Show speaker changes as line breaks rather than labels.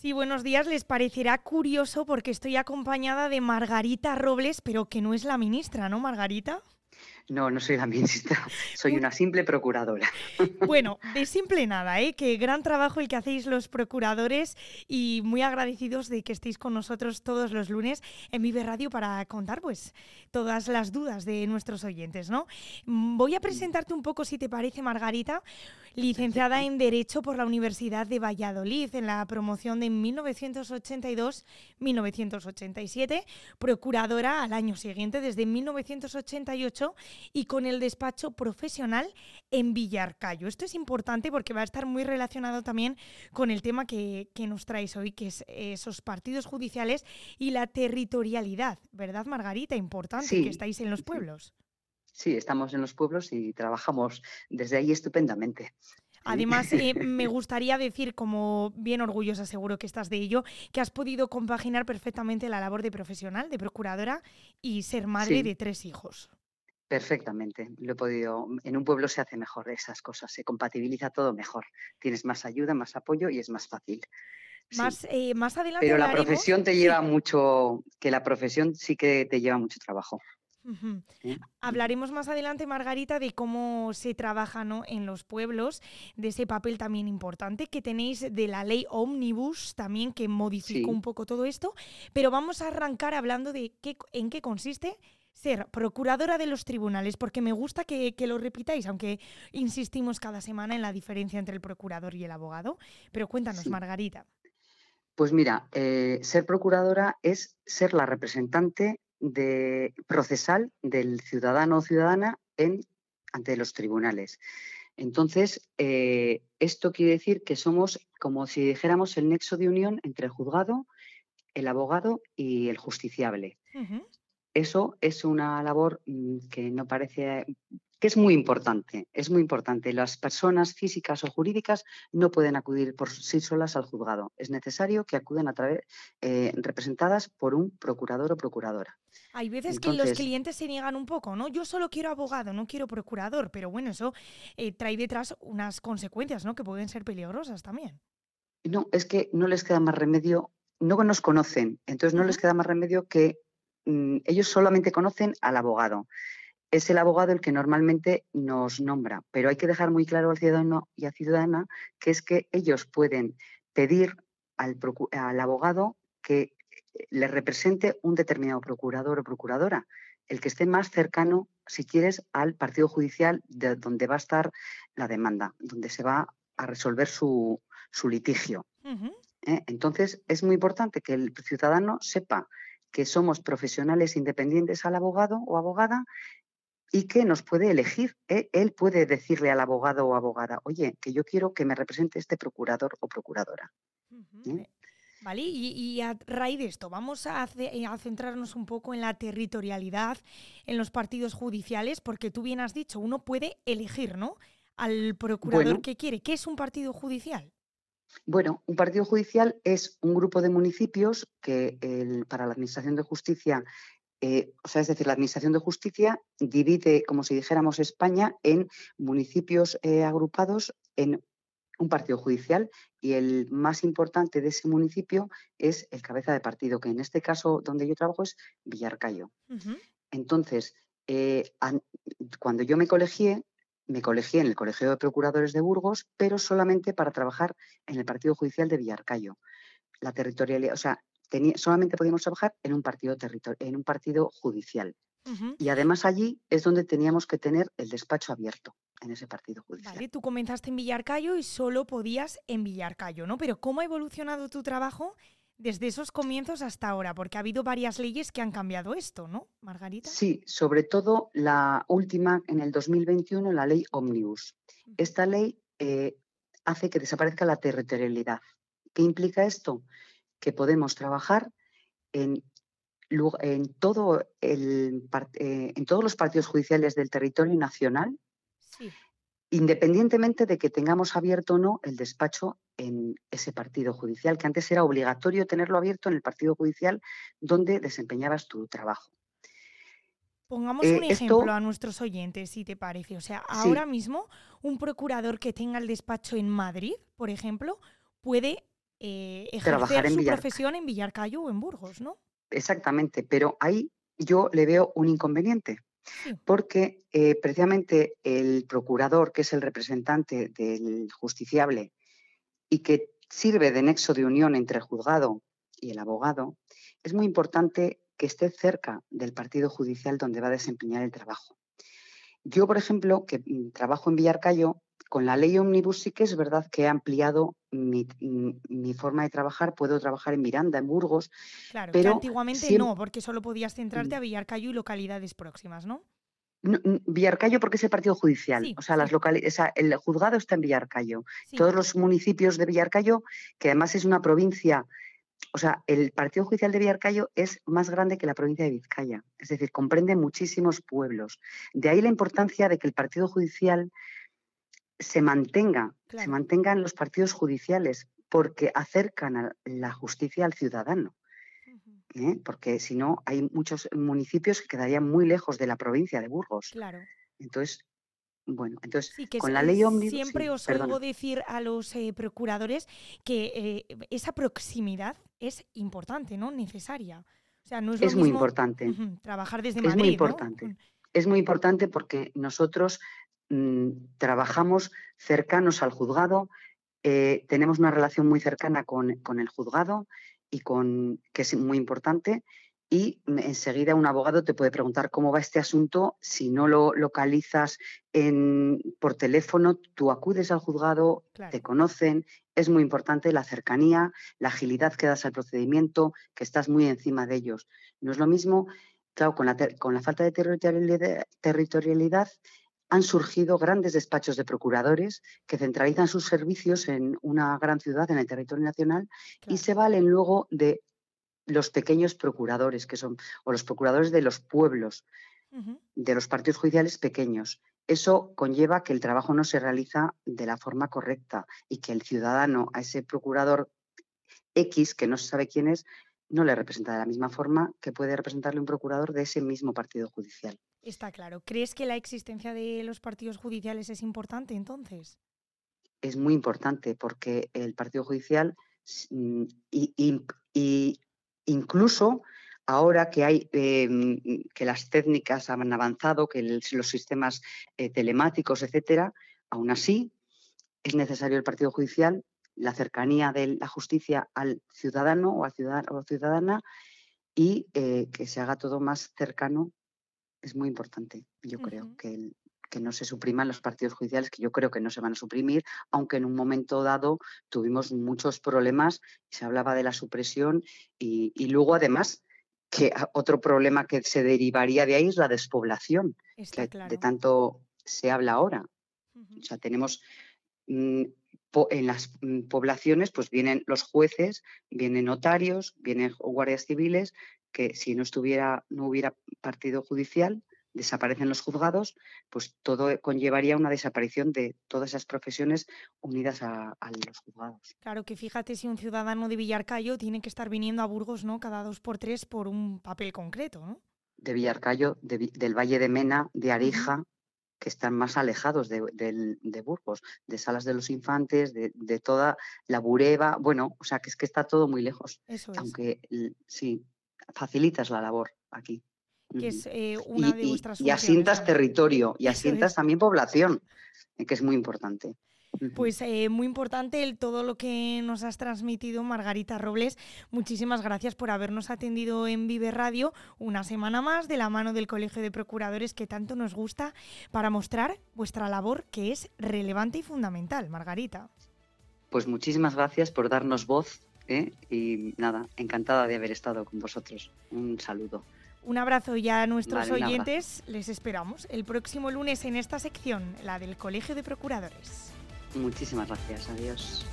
Sí, buenos días. Les parecerá curioso porque estoy acompañada de Margarita Robles, pero que no es la ministra, ¿no, Margarita?
No, no soy la ministra, soy una simple procuradora.
Bueno, de simple nada, ¿eh? Que gran trabajo el que hacéis los procuradores y muy agradecidos de que estéis con nosotros todos los lunes en Vive Radio para contar pues todas las dudas de nuestros oyentes, ¿no? Mm, voy a presentarte un poco, si te parece, Margarita, licenciada en Derecho por la Universidad de Valladolid en la promoción de 1982-1987, procuradora al año siguiente desde 1988 y con el despacho profesional en Villarcayo. Esto es importante porque va a estar muy relacionado también con el tema que, nos traes hoy, que es esos partidos judiciales y la territorialidad, ¿verdad, Margarita? Importante que estáis en los pueblos.
Sí, estamos en los pueblos y trabajamos desde ahí estupendamente.
Además, eh, me gustaría decir, como bien orgullosa seguro que estás de ello, que has podido compaginar perfectamente la labor de profesional, de procuradora y ser madre de tres hijos.
Perfectamente, lo he podido. En un pueblo se hace mejor esas cosas, se compatibiliza todo mejor. Tienes más ayuda, más apoyo y es más fácil.
Más, eh, más adelante.
Pero la profesión te lleva mucho, que la profesión sí que te lleva mucho trabajo.
Hablaremos más adelante, Margarita, de cómo se trabaja en los pueblos, de ese papel también importante que tenéis de la ley Omnibus, también que modificó un poco todo esto. Pero vamos a arrancar hablando de qué, en qué consiste ser procuradora de los tribunales, porque me gusta que, lo repitáis, aunque insistimos cada semana en la diferencia entre el procurador y el abogado. Pero cuéntanos, Margarita.
Pues mira, eh, ser procuradora es ser la representante de, procesal del ciudadano o ciudadana en, ante los tribunales. Entonces, eh, esto quiere decir que somos como si dijéramos el nexo de unión entre el juzgado, el abogado y el justiciable. Eso es una labor mm, que no parece que es muy importante, es muy importante. Las personas físicas o jurídicas no pueden acudir por sí solas al juzgado. Es necesario que acudan a través eh, representadas por un procurador o procuradora.
Hay veces que los clientes se niegan un poco, ¿no? Yo solo quiero abogado, no quiero procurador, pero bueno, eso eh, trae detrás unas consecuencias, ¿no? Que pueden ser peligrosas también.
No, es que no les queda más remedio, no nos conocen, entonces no les queda más remedio que Mm, ellos solamente conocen al abogado. Es el abogado el que normalmente nos nombra, pero hay que dejar muy claro al ciudadano y a ciudadana que es que ellos pueden pedir al, abogado que eh, le represente un determinado procurador o procuradora, el que esté más cercano, si quieres, al partido judicial de donde va a estar la demanda, donde se va a resolver su, litigio. ¿Eh? Entonces, es muy importante que el ciudadano sepa que somos profesionales independientes al abogado o abogada y que nos puede elegir. ¿eh? Él puede decirle al abogado o abogada, oye, que yo quiero que me represente este procurador o procuradora.
¿eh? Vale, y, a raíz de esto, vamos a, a, centrarnos un poco en la territorialidad, en los partidos judiciales, porque tú bien has dicho, uno puede elegir, ¿no? Al procurador que quiere. ¿Qué es un partido judicial?
Bueno, un partido judicial es un grupo de municipios que para la Administración de Justicia, eh, o sea, es decir, la Administración de Justicia divide, como si dijéramos, España en municipios eh, agrupados en un partido judicial y el más importante de ese municipio es el cabeza de partido, que en este caso donde yo trabajo es Villarcayo. Entonces, eh, cuando yo me colegié, me colegié en el Colegio de Procuradores de Burgos, pero solamente para trabajar en el Partido Judicial de Villarcayo. La territorialidad, o sea, solamente podíamos trabajar en un partido, en un partido judicial. Y además allí es donde teníamos que tener el despacho abierto en ese partido judicial.
Vale, tú comenzaste en Villarcayo y solo podías en Villarcayo, ¿no? Pero ¿cómo ha evolucionado tu trabajo desde esos comienzos hasta ahora? Porque ha habido varias leyes que han cambiado esto, ¿no, Margarita?
Sí, sobre todo la última en el 2021, la ley Omnibus. Esta ley eh, hace que desaparezca la territorialidad. ¿Qué implica esto? Que podemos trabajar en, en, todo el, eh, en todos los partidos judiciales del territorio nacional, independientemente de que tengamos abierto o no el despacho en ese partido judicial, que antes era obligatorio tenerlo abierto en el partido judicial donde desempeñabas tu trabajo.
Pongamos eh, un ejemplo a nuestros oyentes, si te parece. O sea, ahora mismo un procurador que tenga el despacho en Madrid, por ejemplo, puede eh, ejercer su profesión en Villarcayo o en Burgos, ¿no?
Exactamente, pero ahí yo le veo un inconveniente. Porque eh, precisamente el procurador, que es el representante del justiciable y que sirve de nexo de unión entre el juzgado y el abogado, es muy importante que esté cerca del partido judicial donde va a desempeñar el trabajo. Yo, por ejemplo, que mm, trabajo en Villarcayo, con la ley Omnibus sí que es verdad que he ampliado mi, forma de trabajar. Puedo trabajar en Miranda, en Burgos.
Claro, pero antiguamente no, porque solo podías centrarte a mm. Villarcayo y localidades próximas, ¿no?
Villarcayo porque es el partido judicial, o sea, las el juzgado está en Villarcayo. Todos los municipios de Villarcayo, que además es una provincia, o sea, el partido judicial de Villarcayo es más grande que la provincia de Vizcaya, es decir, comprende muchísimos pueblos. De ahí la importancia de que el partido judicial se mantenga, se mantenga en los partidos judiciales, porque acercan a la justicia al ciudadano. ¿eh? Porque si no, hay muchos municipios que quedarían muy lejos de la provincia de Burgos.
Claro.
Entonces, bueno, entonces con la ley ómnibus.
Siempre os oigo decir a los eh, procuradores que eh, esa proximidad es importante, ¿no? Necesaria. O sea, no es,
muy importante.
trabajar desde
Madrid.
Es
muy importante. Es muy importante porque nosotros Mm, trabajamos cercanos al juzgado, eh, tenemos una relación muy cercana con, el juzgado y con que es muy importante. Y enseguida un abogado te puede preguntar cómo va este asunto. Si no lo localizas por teléfono, tú acudes al juzgado, te conocen. Es muy importante la cercanía, la agilidad que das al procedimiento, que estás muy encima de ellos. No es lo mismo, claro, con la, con la falta de territorialidad han surgido grandes despachos de procuradores que centralizan sus servicios en una gran ciudad, en el territorio nacional, y se valen luego de los pequeños procuradores, que son, o los procuradores de los pueblos, de los partidos judiciales pequeños. Eso conlleva que el trabajo no se realiza de la forma correcta y que el ciudadano a ese procurador X, que no se sabe quién es, no le representa de la misma forma que puede representarle un procurador de ese mismo partido judicial.
Está claro. ¿Crees que la existencia de los partidos judiciales es importante entonces?
Es muy importante porque el partido judicial mm, y, incluso ahora que hay em, que las técnicas han avanzado, que los sistemas eh, telemáticos, etcétera, aún así es necesario el partido judicial, la cercanía de la justicia al ciudadano o a ciudadano o ciudadana y eh, que se haga todo más cercano es muy importante. Yo creo que, que no se supriman los partidos judiciales, que yo creo que no se van a suprimir, aunque en un momento dado tuvimos muchos problemas, se hablaba de la supresión y, luego además que otro problema que se derivaría de ahí es la despoblación, que de tanto se habla ahora. O sea, tenemos mm, en las mm, poblaciones, pues vienen los jueces, vienen notarios, vienen guardias civiles, que si no estuviera, no hubiera partido judicial, desaparecen los juzgados, pues todo conllevaría una desaparición de todas esas profesiones unidas a, los juzgados.
Claro que fíjate si un ciudadano de Villarcayo tiene que estar viniendo a Burgos, ¿no? Cada dos por tres por un papel concreto, ¿no?
De Villarcayo, del Valle de Mena, de Arija, que están más alejados de, Burgos, de Salas de los Infantes, de, toda la Bureba, bueno, o sea que es que está todo muy lejos.
Eso
Aunque sí, facilitas la labor aquí.
Que es eh, una de vuestras Y
asientas territorio y asientas también población, eh, que es muy importante.
Pues eh, muy importante el, todo lo que nos has transmitido, Margarita Robles. Muchísimas gracias por habernos atendido en Vive Radio una semana más de la mano del Colegio de Procuradores que tanto nos gusta para mostrar vuestra labor que es relevante y fundamental, Margarita.
Pues muchísimas gracias por darnos voz ¿eh? y nada, encantada de haber estado con vosotros. Un saludo.
Un abrazo ya a nuestros oyentes. Les esperamos el próximo lunes en esta sección, la del Colegio de Procuradores.
Muchísimas gracias. Adiós.